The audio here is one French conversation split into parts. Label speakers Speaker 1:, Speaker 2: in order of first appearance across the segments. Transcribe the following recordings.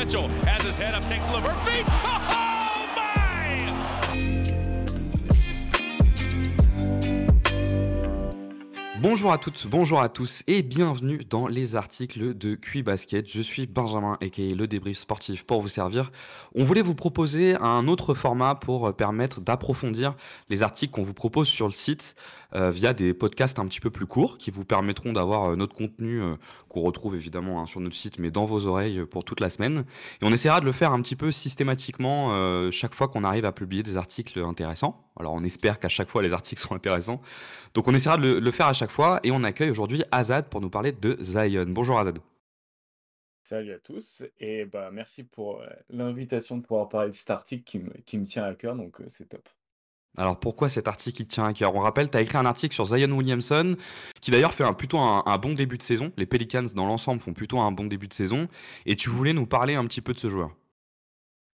Speaker 1: Oh!
Speaker 2: Bonjour à toutes, bonjour à tous et bienvenue dans les articles de QI Basket. Je suis Benjamin aka le débrief sportif pour vous servir. On voulait vous proposer un autre format pour permettre d'approfondir les articles qu'on vous propose sur le site euh, via des podcasts un petit peu plus courts qui vous permettront d'avoir euh, notre contenu euh, qu'on retrouve évidemment hein, sur notre site mais dans vos oreilles pour toute la semaine. Et on essaiera de le faire un petit peu systématiquement chaque fois qu'on arrive à publier des articles intéressants. Alors on espère qu'à chaque fois les articles sont intéressants. Donc on essaiera de le, faire à chaque fois et on accueille aujourd'hui Azad pour nous parler de Zion. Bonjour Azad.
Speaker 3: Salut à tous et bah merci pour l'invitation de pouvoir parler de cet article qui me, qui me tient à cœur donc c'est top.
Speaker 2: Alors pourquoi cet article il tient à cœur? On rappelle, tu as écrit un article sur Zion Williamson, qui d'ailleurs fait un, plutôt un, un bon début de saison. Les Pelicans dans l'ensemble font plutôt un bon début de saison. Et tu voulais nous parler un petit peu de ce joueur?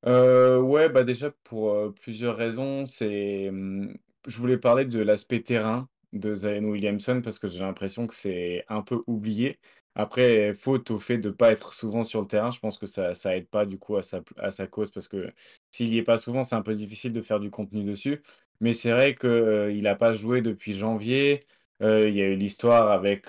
Speaker 3: Euh, ouais bah déjà pour euh, plusieurs raisons c'est hum, je voulais parler de l'aspect terrain de Zion Williamson parce que j'ai l'impression que c'est un peu oublié. Après faute au fait de pas être souvent sur le terrain je pense que ça ça aide pas du coup à sa cause parce que s'il y est pas souvent c'est un peu difficile de faire du contenu dessus. Mais c'est vrai que euh, il a pas joué depuis janvier. Il y a eu l'histoire avec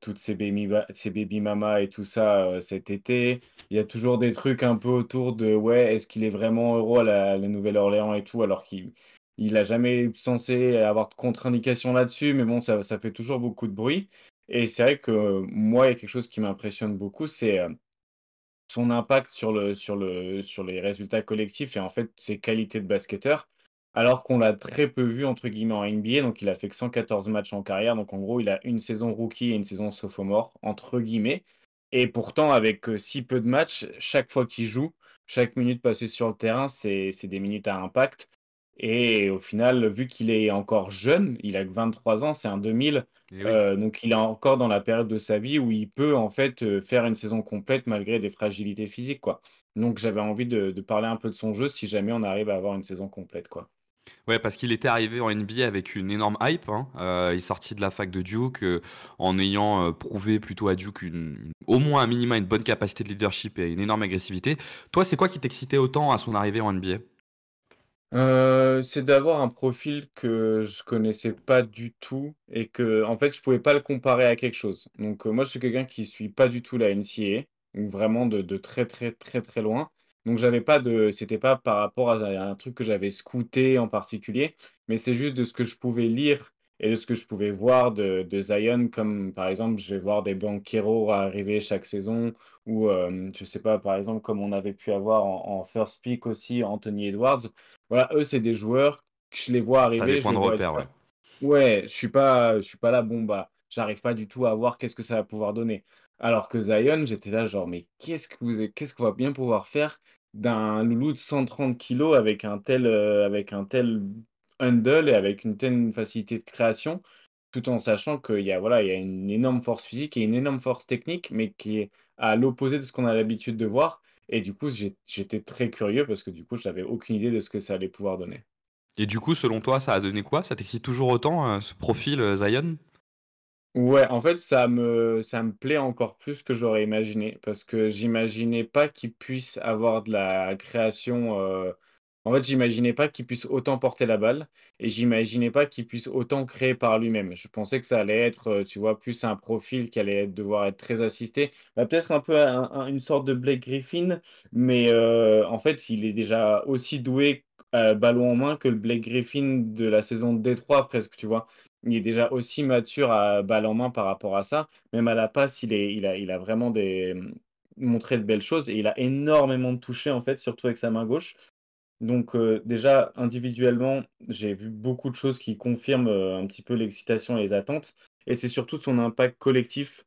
Speaker 3: toutes ces baby, ba- ces baby mamas et tout ça cet été. Il y a toujours des trucs un peu autour de ouais, est-ce qu'il est vraiment heureux à la, Nouvelle-Orléans et tout, alors qu'il il a jamais censé avoir de contre-indication là-dessus, mais bon, ça fait toujours beaucoup de bruit. Et c'est vrai que moi, il y a quelque chose qui m'impressionne beaucoup, c'est son impact sur le, sur le, sur les résultats collectifs et en fait ses qualités de basketteur, alors qu'on l'a très peu vu entre guillemets en NBA. Donc il a fait que 114 matchs en carrière. Donc en gros, il a une saison rookie et une saison sophomore entre guillemets. Et pourtant, avec si peu de matchs, chaque fois qu'il joue, chaque minute passée sur le terrain, c'est des minutes à impact. Et au final, vu qu'il est encore jeune, il a que 23 ans, c'est un 2000,
Speaker 2: Et oui.
Speaker 3: euh, donc il est encore dans la période de sa vie où il peut en fait euh, faire une saison complète malgré des fragilités physiques, quoi. Donc j'avais envie de, de parler un peu de son jeu si jamais on arrive à avoir une saison complète, quoi.
Speaker 2: Ouais, parce qu'il était arrivé en NBA avec une énorme hype. hein. Euh, il est sorti de la fac de Duke euh, en ayant euh, prouvé plutôt à Duke une, une- au moins un minima une bonne capacité de leadership et une énorme agressivité. Toi, c'est quoi qui t'excitait autant à son arrivée en NBA
Speaker 3: Euh, c'est d'avoir un profil que je connaissais pas du tout et que en fait je pouvais pas le comparer à quelque chose. Donc euh, moi je suis quelqu'un qui suit pas du tout la NCAA, ou vraiment de, de très très très très loin. Donc j'avais pas de, c'était pas par rapport à un truc que j'avais scouté en particulier, mais c'est juste de ce que je pouvais lire et ce que je pouvais voir de, de Zion, comme par exemple je vais voir des banqueros arriver chaque saison ou euh, je sais pas par exemple comme on avait pu avoir en, en first pick aussi Anthony Edwards. Voilà, eux, c'est des joueurs que je les vois
Speaker 2: des
Speaker 3: arriver, je
Speaker 2: points
Speaker 3: les
Speaker 2: de repère, ouais.
Speaker 3: Ouais, je suis pas, je suis pas là, bon, bah, j'arrive pas du tout à voir qu'est-ce que ça va pouvoir donner. Alors que Zion, j'étais là, genre, mais qu'est-ce que vous, qu'est-ce qu'on va bien pouvoir faire d'un loulou de 130 kilos avec un tel, euh, avec un tel handle et avec une telle facilité de création, tout en sachant qu'il y a, voilà, il y a une énorme force physique et une énorme force technique, mais qui est à l'opposé de ce qu'on a l'habitude de voir. Et du coup, j'étais très curieux parce que du coup, je n'avais aucune idée de ce que ça allait pouvoir donner.
Speaker 2: Et du coup, selon toi, ça a donné quoi? Ça t'excite toujours autant, euh, ce profil euh, Zion?
Speaker 3: Ouais, en fait, ça me, ça me plaît encore plus que j'aurais imaginé, parce que j'imaginais pas qu'il puisse avoir de la création. euh, En fait, j'imaginais pas qu'il puisse autant porter la balle, et j'imaginais pas qu'il puisse autant créer par lui-même. Je pensais que ça allait être, euh, tu vois, plus un profil qui allait devoir être très assisté. Bah, peut-être un peu un- un- une sorte de Blake Griffin, mais euh, en fait, il est déjà aussi doué euh, ballon en main que le Blake Griffin de la saison de Détroit, presque, tu vois. Il est déjà aussi mature à balle en main par rapport à ça. Même à la passe, il est, il a, il a vraiment des, montré de belles choses et il a énormément de toucher en fait, surtout avec sa main gauche. Donc euh, déjà, individuellement, j'ai vu beaucoup de choses qui confirment euh, un petit peu l'excitation et les attentes. Et c'est surtout son impact collectif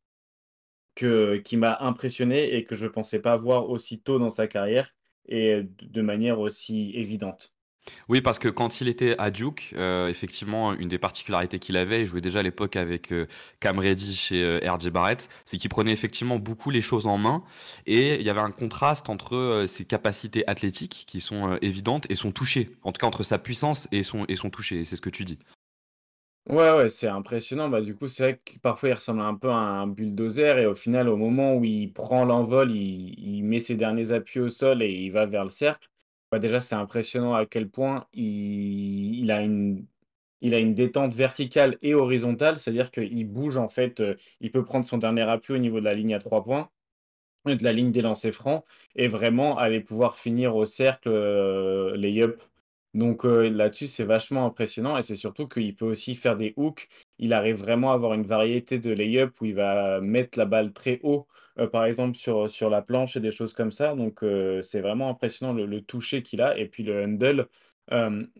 Speaker 3: qui m'a impressionné et que je ne pensais pas voir aussi tôt dans sa carrière et de manière aussi évidente.
Speaker 2: Oui, parce que quand il était à Duke, euh, effectivement, une des particularités qu'il avait, il jouait déjà à l'époque avec euh, Cam Reddish et euh, RJ Barrett, c'est qu'il prenait effectivement beaucoup les choses en main et il y avait un contraste entre euh, ses capacités athlétiques qui sont évidentes et son toucher, en tout cas entre sa puissance et son, et toucher, c'est ce que tu dis.
Speaker 3: Ouais, ouais, c'est impressionnant. Bah, du coup, c'est vrai que parfois il ressemble un peu à un bulldozer et au final, au moment où il prend l'envol, il il met ses derniers appuis au sol et il va vers le cercle. Bah, déjà, c'est impressionnant à quel point il a une détente verticale et horizontale, c'est-à-dire qu'il bouge en fait, heu, il peut prendre son dernier appui au niveau de la ligne à 3 points de la ligne des lancers francs et vraiment aller pouvoir finir au cercle, heu, lay-up. Donc, heu, là-dessus, c'est vachement impressionnant et c'est surtout qu'il peut aussi faire des hooks. Il arrive vraiment à avoir une variété de lay-up où il va mettre la balle très haut, heu, par exemple sur, la planche et des choses comme ça. Donc, heu, c'est vraiment impressionnant le toucher qu'il a et puis le handle,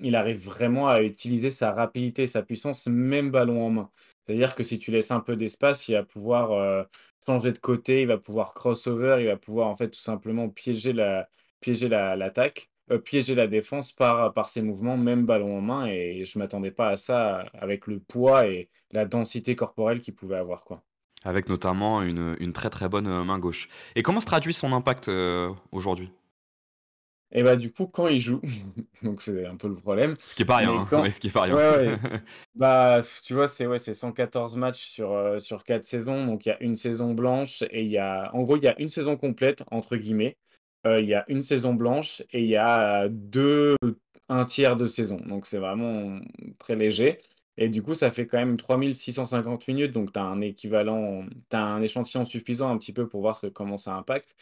Speaker 3: il arrive vraiment à utiliser sa rapidité, sa puissance, même ballon en main. C'est-à-dire que si tu laisses un peu d'espace, il va pouvoir, changer de côté, il va pouvoir crossover, il va pouvoir en fait tout simplement piéger la piéger la l'attaque, piéger la défense par par ses mouvements, même ballon en main et je m'attendais pas à ça avec le poids et la densité corporelle qu'il pouvait avoir, quoi.
Speaker 2: Avec notamment une, une très très bonne euh, main gauche. Et comment se traduit son impact euh, aujourd'hui?
Speaker 3: Et bah, du coup, quand il joue, donc c'est un peu le problème,
Speaker 2: Ce qui est pas rien, hein,
Speaker 3: quand
Speaker 2: ce qui est pas
Speaker 3: ouais,
Speaker 2: rien.
Speaker 3: ouais, bah, f tu vois, c'est ouais, c'est 114 matchs sur, heu, sur 4 saisons, donc il y a une saison blanche et il y a en gros, il y a une saison «complète» entre guillemets, il y a une saison blanche et il y a deux un tiers de saison, donc c'est vraiment très léger. Et du coup, ça fait quand même 3650 minutes, donc tu as un équivalent tu un échantillon suffisant un petit peu pour voir comment ça impacte.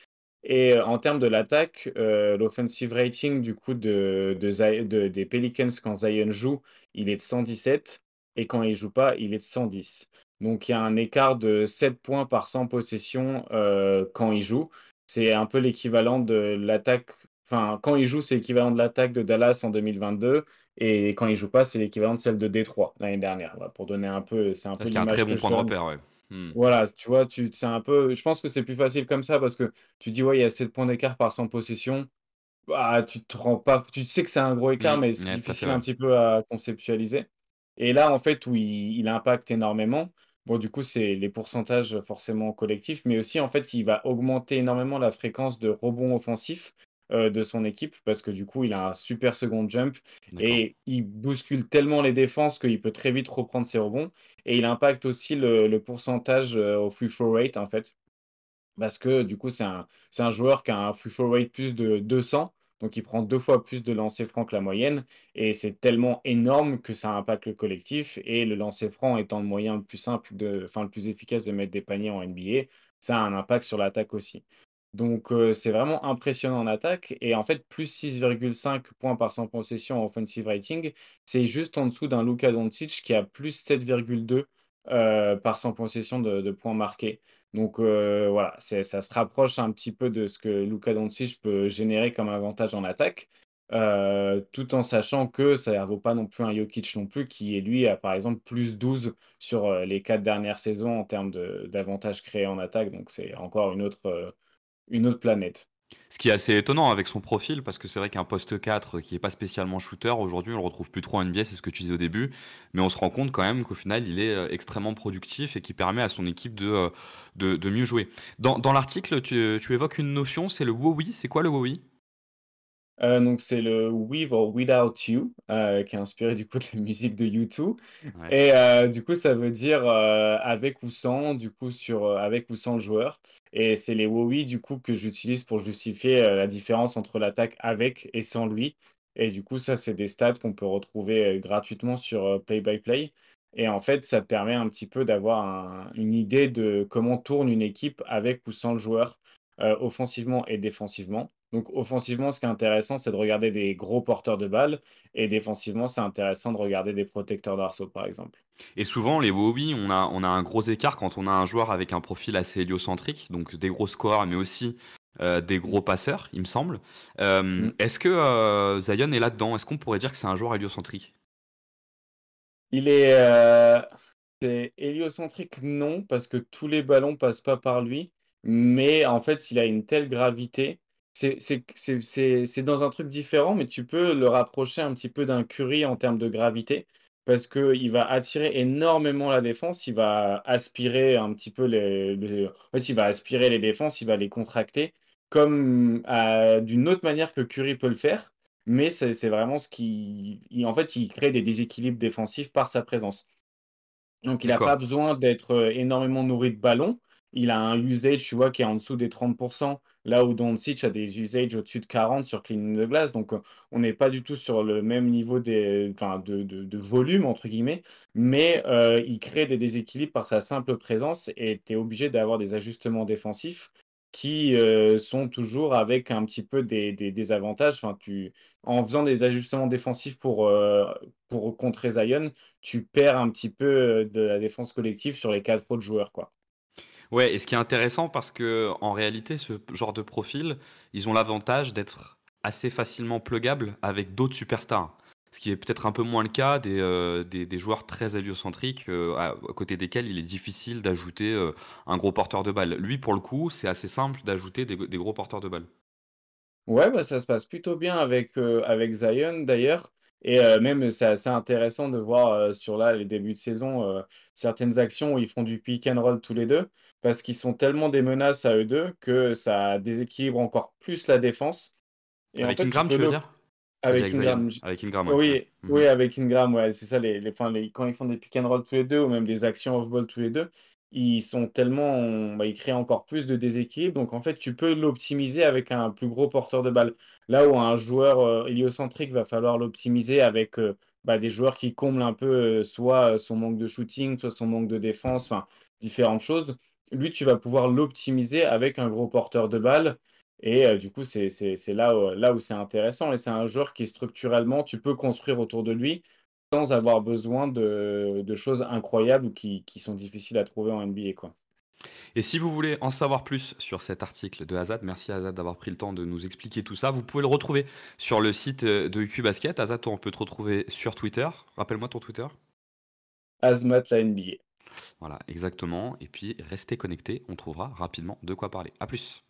Speaker 3: Et heu, en termes de l'attaque, l'offensive rating du coup de des Pelicans quand Zion joue, il est de 117 et quand il joue pas, il est de 110. Donc il y a un écart de 7 points par 100 possessions, quand il joue. C'est un peu l'équivalent de l'attaque enfin, quand il joue, c'est l'équivalent de l'attaque de Dallas en 2022 et quand il joue pas, c'est l'équivalent de celle de Détroit l'année dernière. Voilà, pour donner un peu c'est un peu
Speaker 2: un très bon point de repère, ouais. Hmm.
Speaker 3: Voilà, tu vois, tu c'est un peu je pense que c'est plus facile comme ça parce que tu dis: «Ouais, il y a 7 points d'écart par 100 possessions». Bah, tu te rends pas tu sais que c'est un gros écart,
Speaker 2: Hmm,
Speaker 3: mais c'est difficile un petit peu à conceptualiser et là, en fait, où il il impacte énormément, bon, du coup, c'est les pourcentages, forcément collectifs, mais aussi, en fait, il va augmenter énormément la fréquence de rebonds offensifs, heu, de son équipe parce que, du coup, il a un super second jump et il bouscule tellement les défenses qu'il peut très vite reprendre ses rebonds et il impacte aussi le le pourcentage, heu, au free throw rate, en fait. Parce que du coup, c'est un c'est un joueur qui a un free throw rate plus de 200, donc il prend 2 fois plus de lancers francs que la moyenne et c'est tellement énorme que ça impacte le collectif et le lancer franc étant le moyen le plus simple de enfin le plus efficace de mettre des paniers en NBA, ça a un impact sur l'attaque aussi. Donc heu, c'est vraiment impressionnant en attaque et en fait, plus 6,5 points par 100 possessions en offensive rating, c'est juste en dessous d'un Luka Doncic qui a plus 7,2, heu, par 100 possessions de points marqués. Donc heu, voilà, ça se rapproche un petit peu de ce que Luka Doncic peut générer comme avantage en attaque, heu, tout en sachant que ça ne vaut pas non plus un Jokic non plus qui est lui a par exemple plus 12 sur, heu, les 4 dernières saisons en termes d'avantages créés en attaque, donc c'est encore une autre planète.
Speaker 2: Ce qui est assez étonnant avec son profil, parce que c'est vrai qu'un poste 4 qui est pas spécialement shooter, aujourd'hui, on le retrouve plus trop en NBA, c'est ce que tu disais au début. Mais on se rend compte quand même qu'au final, il est euh, extrêmement productif et qui permet à son équipe de, euh, mieux jouer. Dans, l'article, tu, évoques une notion, c'est le WoWi. C'est quoi le WoWi?
Speaker 3: Heu, donc c'est le With or Without You, heu, qui est inspiré du coup de la musique de U2
Speaker 2: Ouais,
Speaker 3: et heu, du coup ça veut dire, heu, avec ou sans, du coup sur, heu, avec ou sans le joueur. Et c'est les WOWI du coup que j'utilise pour justifier, heu, la différence entre l'attaque avec et sans lui. Et du coup ça c'est des stats qu'on peut retrouver, heu, gratuitement sur, heu, Play by Play. Et en fait ça te permet un petit peu d'avoir un une idée de comment tourne une équipe avec ou sans le joueur, heu, offensivement et défensivement donc offensivement, ce qui est intéressant, c'est de regarder des gros porteurs de balles et défensivement, c'est intéressant de regarder des protecteurs d'arceaux, par exemple.
Speaker 2: Et souvent, les WoWi, on a, on a un gros écart quand on a un joueur avec un profil assez héliocentrique, donc des gros scores, mais aussi euh, des gros passeurs, il me semble. Euh,
Speaker 3: Mmh.
Speaker 2: est-ce que euh, Zion est là-dedans? Est-ce qu'on pourrait dire que c'est un joueur héliocentrique?
Speaker 3: Il est, c'est héliocentrique, non, parce que tous les ballons passent pas par lui, mais en fait, il a une telle gravité. C'est dans un truc différent, mais tu peux le rapprocher un petit peu d'un Curry en termes de gravité, parce qu'il va attirer énormément la défense, il va aspirer un petit peu les les en fait, il va aspirer les défenses, il va les contracter comme, d'une autre manière que Curry peut le faire. Mais c'est vraiment ce qui il en fait, il crée des déséquilibres défensifs par sa présence. Donc il a pas besoin d'être, heu, énormément nourri de ballons. Il a un usage, tu vois, qui est en dessous des 30% là où Doncic a des usages au-dessus de 40 sur cleaning the glass. Donc, heu, on n'est pas du tout sur le même niveau de «volume» entre guillemets, mais, heu, il crée des déséquilibres par sa simple présence et tu es obligé d'avoir des ajustements défensifs qui, heu, sont toujours avec un petit peu des des tu en faisant des ajustements défensifs pour, pour contrer Zion, tu perds un petit peu, de la défense collective sur les 4 autres joueurs.
Speaker 2: Ouais et ce qui est intéressant parce que en réalité, ce genre de profil, ils ont l'avantage d'être assez facilement pluggables avec d'autres superstars. Ce qui est peut-être un peu moins le cas des, heu, des joueurs très héliocentriques, heu, à côté desquels il est difficile d'ajouter, heu, un gros porteur de balle. Lui, pour le coup, c'est assez simple d'ajouter des gros porteurs de balles.
Speaker 3: Ouais, bah, ça se passe plutôt bien avec, avec Zion d'ailleurs et même c'est assez intéressant de voir, sur là les débuts de saison, certaines actions où ils font du pick and roll tous les 2 parce qu'ils sont tellement des menaces à eux 2 que ça déséquilibre encore plus la défense et en
Speaker 2: Avec
Speaker 3: fait
Speaker 2: Ingram, tu veux dire?
Speaker 3: Avec
Speaker 2: avec?
Speaker 3: Ingram,
Speaker 2: Avec Ingram, ouais, ouais.
Speaker 3: oui,
Speaker 2: Mmh
Speaker 3: oui avec Ingram, ouais, c'est ça les les enfin les quand ils font des pick and roll tous les 2 ou même des actions off ball tous les 2, ils sont tellement bah, ils créent encore plus de déséquilibre donc en fait, tu peux l'optimiser avec un plus gros porteur de balle. Là où un joueur, heu, héliocentrique va falloir l'optimiser avec, heu, bah, des joueurs qui comblent un peu, heu, soit son manque de shooting, soit son manque de défense, enfin différentes choses. Lui, tu vas pouvoir l'optimiser avec un gros porteur de balle et heu, du coup, c'est là où là où c'est intéressant et c'est un joueur qui structurellement, tu peux construire autour de lui sans avoir besoin de de choses incroyables ou qui qui sont difficiles à trouver en NBA, quoi.
Speaker 2: Et si vous voulez en savoir plus sur cet article de Azad, merci Azad d'avoir pris le temps de nous expliquer tout ça. Vous pouvez le retrouver sur le site euh, de QBasket. Azad, on peut te retrouver sur Twitter. Rappelle-moi ton Twitter.
Speaker 3: Azmat la NBA.
Speaker 2: Voilà, exactement. Et puis, restez connectés. On trouvera rapidement de quoi parler. À plus.